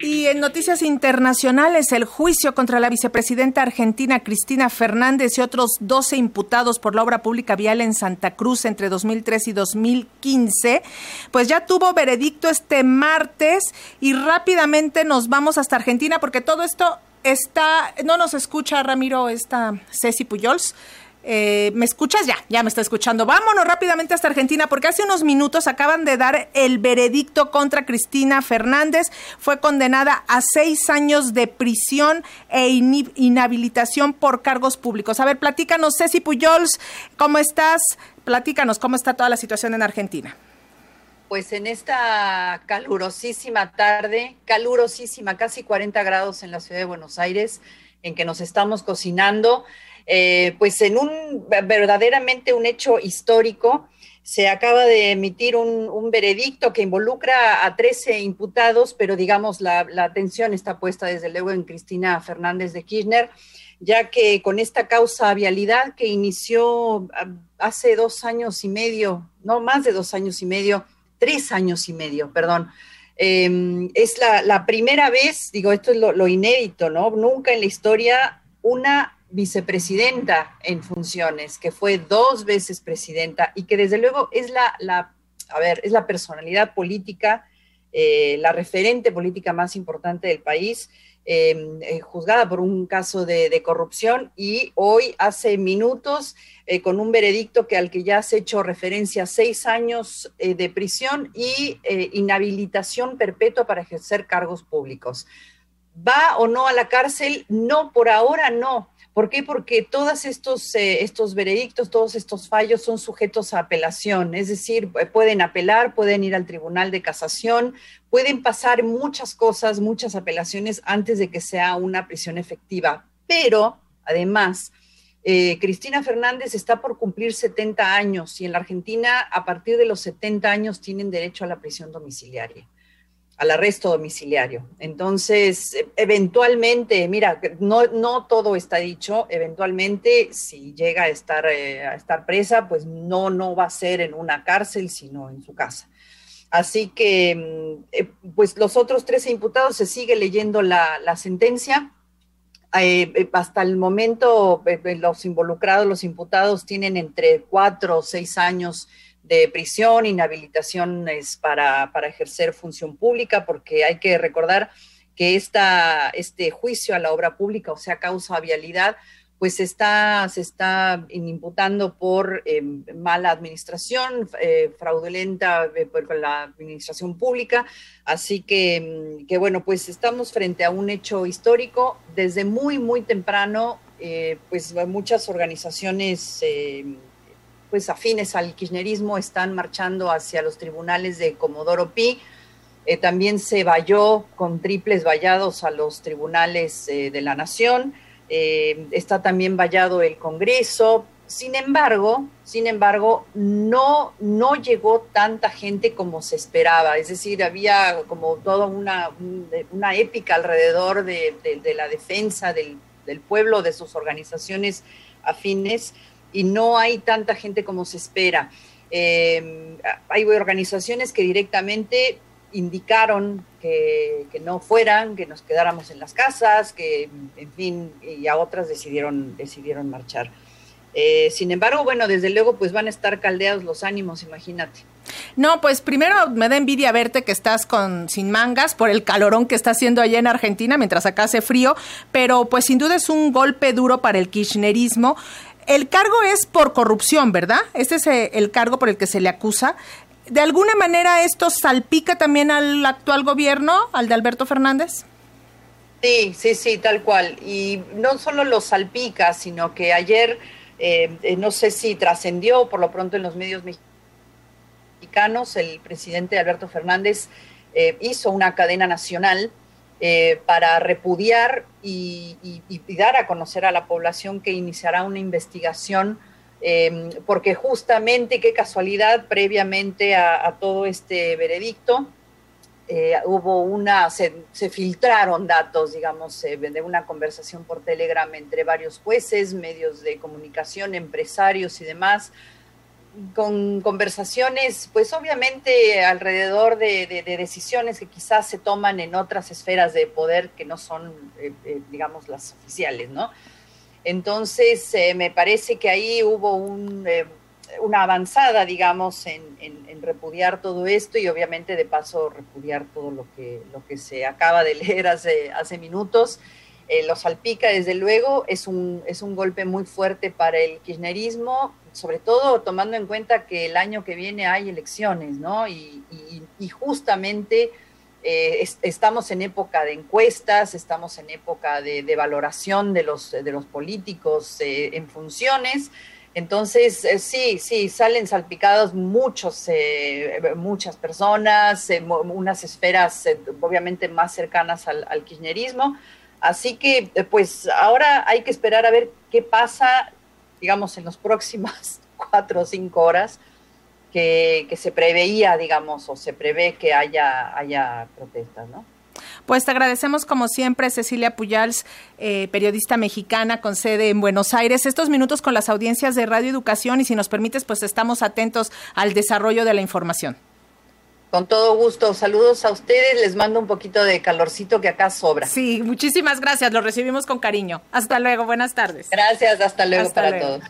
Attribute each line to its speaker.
Speaker 1: Y en noticias internacionales, el juicio contra la vicepresidenta argentina Cristina Fernández y otros 12 imputados por la obra pública vial en Santa Cruz entre 2003 y 2015, pues ya tuvo veredicto este martes y rápidamente nos vamos hasta Argentina porque todo esto está, no nos escucha Ramiro, está Ceci Puyols. Eh, ¿Me escuchas? Ya, ya me está escuchando. Vámonos rápidamente hasta Argentina porque hace unos minutos acaban de dar el veredicto contra Cristina Fernández. Fue condenada a seis años de prisión e inhabilitación por cargos públicos. A ver, platícanos, Ceci Puyols, ¿cómo estás? Platícanos, ¿cómo está toda la situación en Argentina?
Speaker 2: Pues en esta calurosísima tarde, calurosísima, casi 40 grados en la ciudad de Buenos Aires, en que nos estamos cocinando. Eh, pues en un verdaderamente un hecho histórico, se acaba de emitir un, veredicto que involucra a 13 imputados, pero digamos la, atención está puesta desde luego en Cristina Fernández de Kirchner, ya que con esta causa vialidad que inició ah, hace dos años y medio, no más de dos años y medio, tres años y medio, perdón, em, es la, primera vez, digo, esto es lo inédito, ¿no? Nunca en la historia una vicepresidenta en funciones, que fue dos veces presidenta y que desde luego es la, a ver, es la personalidad política, eh, la referente política más importante del país, em, eh, juzgada por un caso de, corrupción y hoy hace minutos eh, con un veredicto que al que ya has hecho referencia, seis años de prisión y inhabilitación perpetua para ejercer cargos públicos. ¿Va o no a la cárcel? No, por ahora no ¿Por qué? Porque todos estos, eh, estos veredictos, todos estos fallos son sujetos a apelación, es decir, eh, pueden apelar, pueden ir al Tribunal de Casación, pueden pasar muchas cosas, muchas apelaciones antes de que sea una prisión efectiva. Pero, además, eh, Cristina Fernández está por cumplir 70 años y en la Argentina, a partir de los 70 años, tienen derecho a la prisión domiciliaria al arresto domiciliario. Entonces, eventualmente, mira, no, todo está dicho, eventualmente si llega a estar, eh, a estar presa, pues no, no va a ser en una cárcel, sino en su casa. Así que, mm, eh, pues los otros 13 imputados se sigue leyendo la, sentencia. Eh, hasta el momento, los involucrados, los imputados, tienen entre cuatro o seis años de prisión, inhabilitaciones para, para ejercer función pública, porque hay que recordar que esta, este juicio a la obra pública, o sea, causa vialidad, pues está, se está imputando por em, mala administración, eh, fraudulenta eh, por la administración pública. Así que, em, que, bueno, pues estamos frente a un hecho histórico. Desde muy, muy temprano, eh, pues muchas organizaciones em, pues afines al kirchnerismo están marchando hacia los tribunales de Comodoro Pi. Eh, también se valló con triples vallados a los tribunales eh, de la Nación. Eh, está también vallado el Congreso. Sin embargo, sin embargo, no, no llegó tanta gente como se esperaba. Es decir, había como toda una, una épica alrededor de, la defensa del, del pueblo, de sus organizaciones afines y no hay tanta gente como se espera. Em, hay organizaciones que directamente indicaron que, no fueran, que nos quedáramos en las casas, que en fin, y a otras decidieron, decidieron marchar. Eh, sin embargo, bueno, desde luego, pues van a estar caldeados los ánimos, imagínate.
Speaker 1: No, pues primero me da envidia verte que estás con sin mangas por el calorón que está haciendo allá en Argentina, mientras acá hace frío, pero pues sin duda es un golpe duro para el kirchnerismo. El cargo es por corrupción, ¿verdad? Este es eh, el cargo por el que se le acusa. ¿De alguna manera esto salpica también al actual gobierno, al de Alberto Fernández?
Speaker 2: Sí, sí, sí, tal cual. Y no solo lo salpica, sino que ayer, eh, eh, no sé si trascendió por lo pronto en los medios mexicanos, el presidente Alberto Fernández hizo una cadena nacional eh, para repudiar y, dar a conocer a la población que iniciará una investigación, em, porque justamente, qué casualidad, previamente a, todo este veredicto, eh, hubo una, se, filtraron datos, digamos, eh, de una conversación por Telegram entre varios jueces, medios de comunicación, empresarios y demás, con conversaciones, pues obviamente alrededor de, decisiones que quizás se toman en otras esferas de poder que no son, eh, eh, digamos, las oficiales, ¿no? Entonces, me parece que ahí hubo una avanzada, digamos, en, repudiar todo esto y obviamente de paso repudiar todo lo que, lo que se acaba de leer hace minutos. Lo salpica, desde luego, es un, es un golpe muy fuerte para el kirchnerismo, sobre todo tomando en cuenta que el año que viene hay elecciones, ¿no? Y, justamente eh, estamos en época de encuestas, estamos en época de, valoración de los, de los políticos eh, en funciones. Entonces, eh, sí, sí, salen salpicados muchos, muchas personas, unas esferas obviamente más cercanas al kirchnerismo. Así que, pues ahora hay que esperar a ver qué pasa digamos, en las próximas cuatro o cinco horas que, se preveía, digamos, o se prevé que haya, haya protestas, ¿no?
Speaker 1: Pues te agradecemos como siempre, Cecilia Puyals, eh, periodista mexicana con sede en Buenos Aires, estos minutos con las audiencias de Radio Educación y si nos permites, pues estamos atentos al desarrollo de la información.
Speaker 2: Con todo gusto. Saludos a ustedes. Les mando un poquito de calorcito que acá sobra.
Speaker 1: Sí, muchísimas gracias. Lo recibimos con cariño. Hasta luego. Buenas tardes.
Speaker 2: Gracias. Hasta luego para todos.